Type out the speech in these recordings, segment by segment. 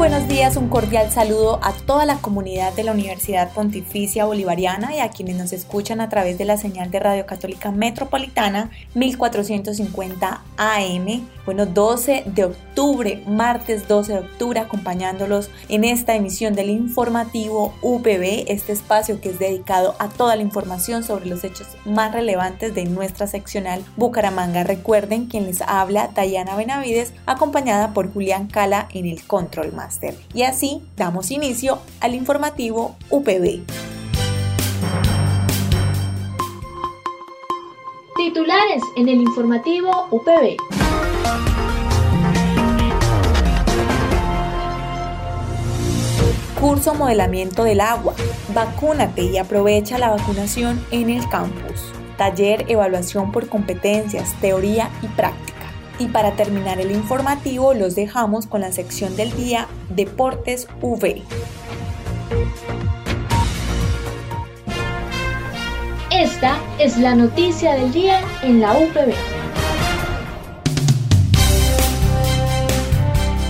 Buenos días, un cordial saludo a toda la comunidad de la Universidad Pontificia Bolivariana y a quienes nos escuchan a través de la señal de Radio Católica Metropolitana 1450 AM. Bueno, 12 de octubre, martes 12 de octubre, acompañándolos en esta emisión del informativo UPB, este espacio que es dedicado a toda la información sobre los hechos más relevantes de nuestra seccional Bucaramanga. Recuerden quien les habla, Dayana Benavides, acompañada por Julián Cala en el control Y así damos inicio al informativo UPB. Titulares en el informativo UPB. Curso Modelamiento del Agua. Vacúnate y aprovecha la vacunación en el campus. Taller Evaluación por competencias, teoría y práctica. Y para terminar el informativo los dejamos con la sección del día Deportes V. Esta es la noticia del día en la UPB.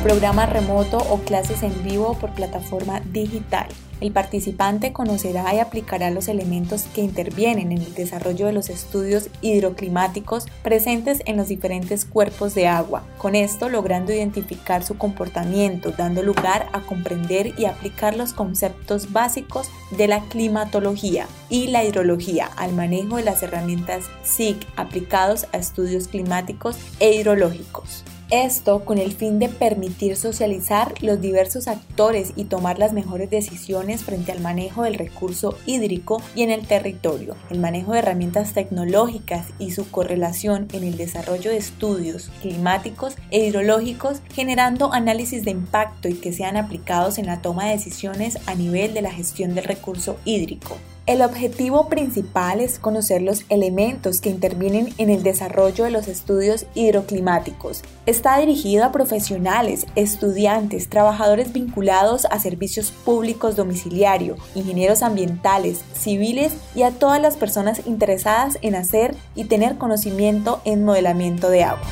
Programa remoto o clases en vivo por plataforma digital. El participante conocerá y aplicará los elementos que intervienen en el desarrollo de los estudios hidroclimáticos presentes en los diferentes cuerpos de agua, con esto logrando identificar su comportamiento, dando lugar a comprender y aplicar los conceptos básicos de la climatología y la hidrología al manejo de las herramientas SIC aplicados a estudios climáticos e hidrológicos. Esto con el fin de permitir socializar los diversos actores y tomar las mejores decisiones frente al manejo del recurso hídrico y en el territorio, el manejo de herramientas tecnológicas y su correlación en el desarrollo de estudios climáticos e hidrológicos, generando análisis de impacto y que sean aplicados en la toma de decisiones a nivel de la gestión del recurso hídrico. El objetivo principal es conocer los elementos que intervienen en el desarrollo de los estudios hidroclimáticos. Está dirigido a profesionales, estudiantes, trabajadores vinculados a servicios públicos domiciliario, ingenieros ambientales, civiles y a todas las personas interesadas en hacer y tener conocimiento en modelamiento de agua.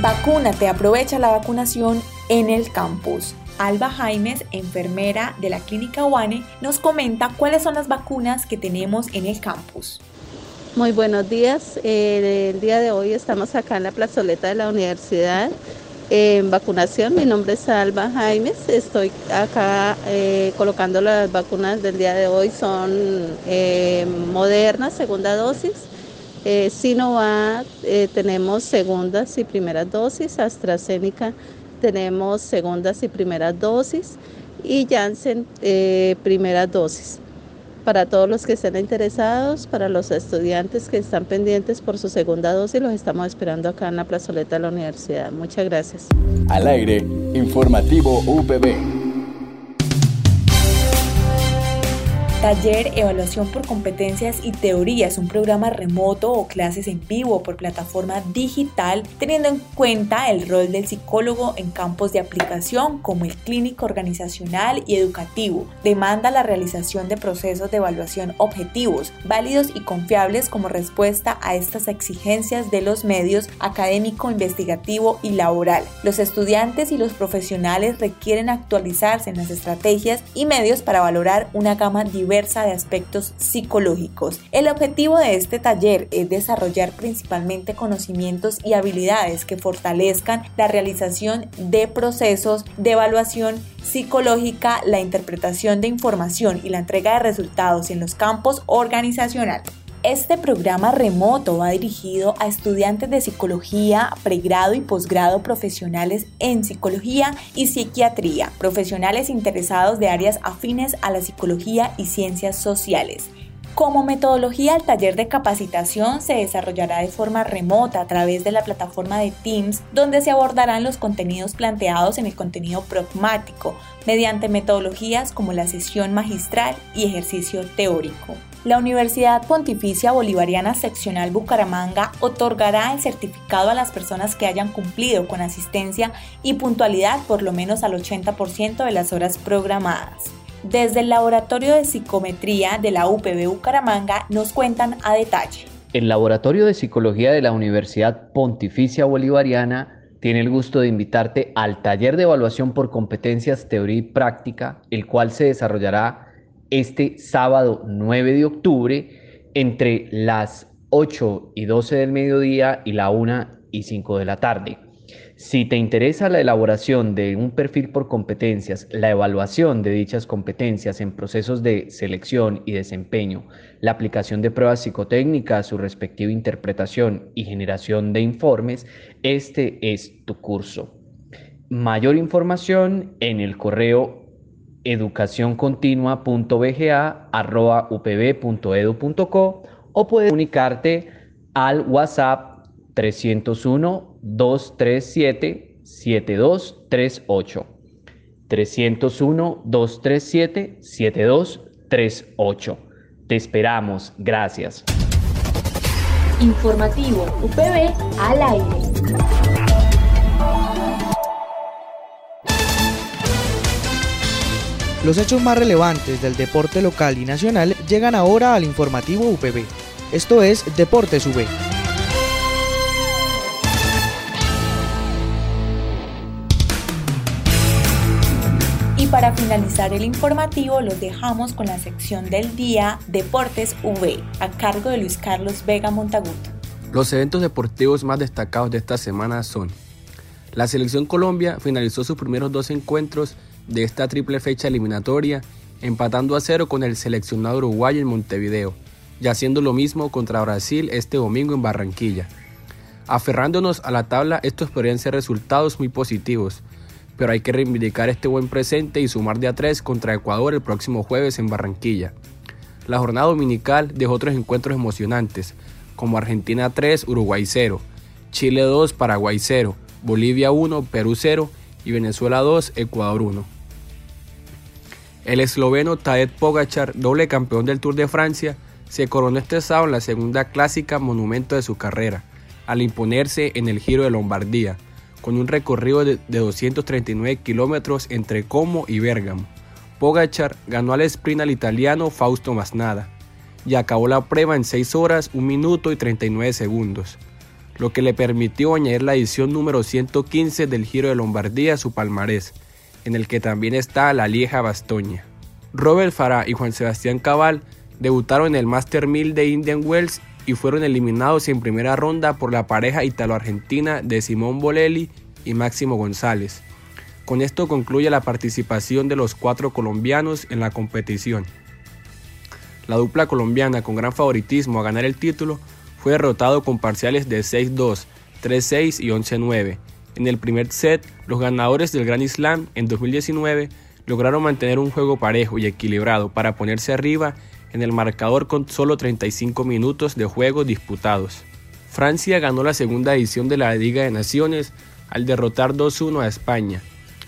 Vacúnate, aprovecha la vacunación en el campus. Alba Jaimes, enfermera de la Clínica UANE, nos comenta cuáles son las vacunas que tenemos en el campus. Muy buenos días. Eh, el día de hoy estamos acá en la plazoleta de la universidad en vacunación. Mi nombre es Alba Jaimes. Estoy acá eh, colocando las vacunas del día de hoy. Son eh, modernas, segunda dosis. Sinovac tenemos segundas y primeras dosis. AstraZeneca tenemos segundas y primeras dosis y Janssen eh, primeras dosis. Para todos los que estén interesados, para los estudiantes que están pendientes por su segunda dosis, los estamos esperando acá en la plazoleta de la universidad. Muchas gracias. Al aire, informativo UPB. Taller Evaluación por Competencias y Teorías, un programa remoto o clases en vivo por plataforma digital, teniendo en cuenta el rol del psicólogo en campos de aplicación como el clínico organizacional y educativo. Demanda la realización de procesos de evaluación objetivos, válidos y confiables como respuesta a estas exigencias de los medios académico, investigativo y laboral. Los estudiantes y los profesionales requieren actualizarse en las estrategias y medios para valorar una gama diversa de aspectos psicológicos. El objetivo de este taller es desarrollar principalmente conocimientos y habilidades que fortalezcan la realización de procesos de evaluación psicológica, la interpretación de información y la entrega de resultados en los campos organizacionales. Este programa remoto va dirigido a estudiantes de psicología, pregrado y posgrado profesionales en psicología y psiquiatría, profesionales interesados de áreas afines a la psicología y ciencias sociales. Como metodología, el taller de capacitación se desarrollará de forma remota a través de la plataforma de Teams, donde se abordarán los contenidos planteados en el contenido pragmático, mediante metodologías como la sesión magistral y ejercicio teórico. La Universidad Pontificia Bolivariana Seccional Bucaramanga otorgará el certificado a las personas que hayan cumplido con asistencia y puntualidad por lo menos al 80% de las horas programadas. Desde el Laboratorio de Psicometría de la UPB Bucaramanga nos cuentan a detalle. El Laboratorio de Psicología de la Universidad Pontificia Bolivariana tiene el gusto de invitarte al taller de evaluación por competencias, teoría y práctica, el cual se desarrollará este sábado 9 de octubre entre las 8 y 12 del mediodía y la 1 y 5 de la tarde. Si te interesa la elaboración de un perfil por competencias, la evaluación de dichas competencias en procesos de selección y desempeño, la aplicación de pruebas psicotécnicas, su respectiva interpretación y generación de informes, este es tu curso. Mayor información en el correo educacioncontinua.bga.upb.edu.co o puedes comunicarte al WhatsApp 301 237-7238. 301-237-7238. Te esperamos. Gracias. Informativo UPB al aire. Los hechos más relevantes del deporte local y nacional llegan ahora al informativo UPB. Esto es Deportes UB. para finalizar el informativo los dejamos con la sección del día Deportes V a cargo de Luis Carlos Vega Montagut. Los eventos deportivos más destacados de esta semana son la selección Colombia finalizó sus primeros dos encuentros de esta triple fecha eliminatoria empatando a cero con el seleccionado uruguayo en Montevideo y haciendo lo mismo contra Brasil este domingo en Barranquilla. Aferrándonos a la tabla, estos podrían ser resultados muy positivos, pero hay que reivindicar este buen presente y sumar de a tres contra Ecuador el próximo jueves en Barranquilla. La jornada dominical dejó otros encuentros emocionantes, como Argentina 3, Uruguay 0, Chile 2, Paraguay 0, Bolivia 1, Perú 0 y Venezuela 2, Ecuador 1. El esloveno Tadej Pogachar, doble campeón del Tour de Francia, se coronó este sábado en la segunda clásica monumento de su carrera, al imponerse en el Giro de Lombardía, con un recorrido de, 239 kilómetros entre Como y Bergamo. Pogachar ganó al sprint al italiano Fausto Masnada y acabó la prueba en 6 horas, 1 minuto y 39 segundos, lo que le permitió añadir la edición número 115 del Giro de Lombardía a su palmarés, en el que también está la Lieja Bastoña. Robert Farah y Juan Sebastián Cabal debutaron en el Master 1000 de Indian Wells y fueron eliminados en primera ronda por la pareja italo-argentina de Simón Bolelli y Máximo González. Con esto concluye la participación de los cuatro colombianos en la competición. La dupla colombiana con gran favoritismo a ganar el título fue derrotado con parciales de 6-2, 3-6 y 11-9. En el primer set, los ganadores del Grand Slam en 2019 lograron mantener un juego parejo y equilibrado para ponerse arriba en el marcador con solo 35 minutos de juego disputados. Francia ganó la segunda edición de la Liga de Naciones al derrotar 2-1 a España.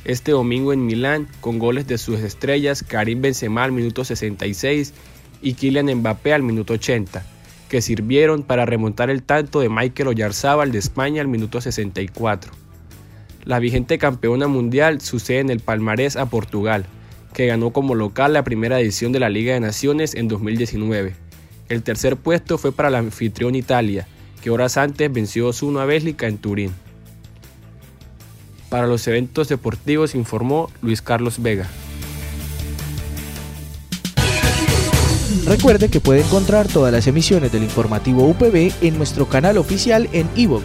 Este domingo en Milán, con goles de sus estrellas Karim Benzema al minuto 66 y Kylian Mbappé al minuto 80, que sirvieron para remontar el tanto de Michael Oyarzábal de España al minuto 64. La vigente campeona mundial sucede en el palmarés a Portugal, que ganó como local la primera edición de la Liga de Naciones en 2019. El tercer puesto fue para la anfitrión Italia, que horas antes venció 1 a Bélgica en Turín. Para los eventos deportivos informó Luis Carlos Vega. Recuerde que puede encontrar todas las emisiones del informativo UPB en nuestro canal oficial en iVoox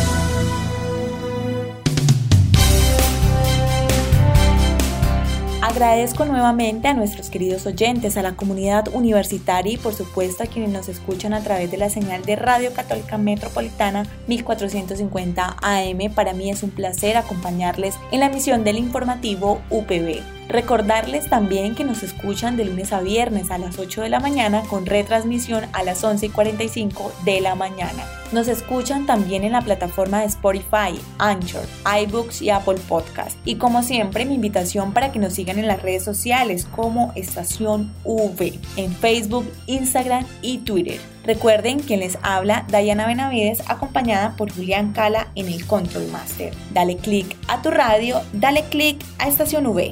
Agradezco nuevamente a nuestros queridos oyentes, a la comunidad universitaria y por supuesto a quienes nos escuchan a través de la señal de Radio Católica Metropolitana 1450 AM. Para mí es un placer acompañarles en la emisión del informativo UPB. Recordarles también que nos escuchan de lunes a viernes a las 8 de la mañana con retransmisión a las 11 y 45 de la mañana. Nos escuchan también en la plataforma de Spotify, Anchor, iBooks y Apple Podcast. Y como siempre, mi invitación para que nos sigan en las redes sociales como Estación V, en Facebook, Instagram y Twitter. Recuerden que les habla Dayana Benavides acompañada por Julián Cala en el Control Master. Dale click a tu radio, dale click a Estación V.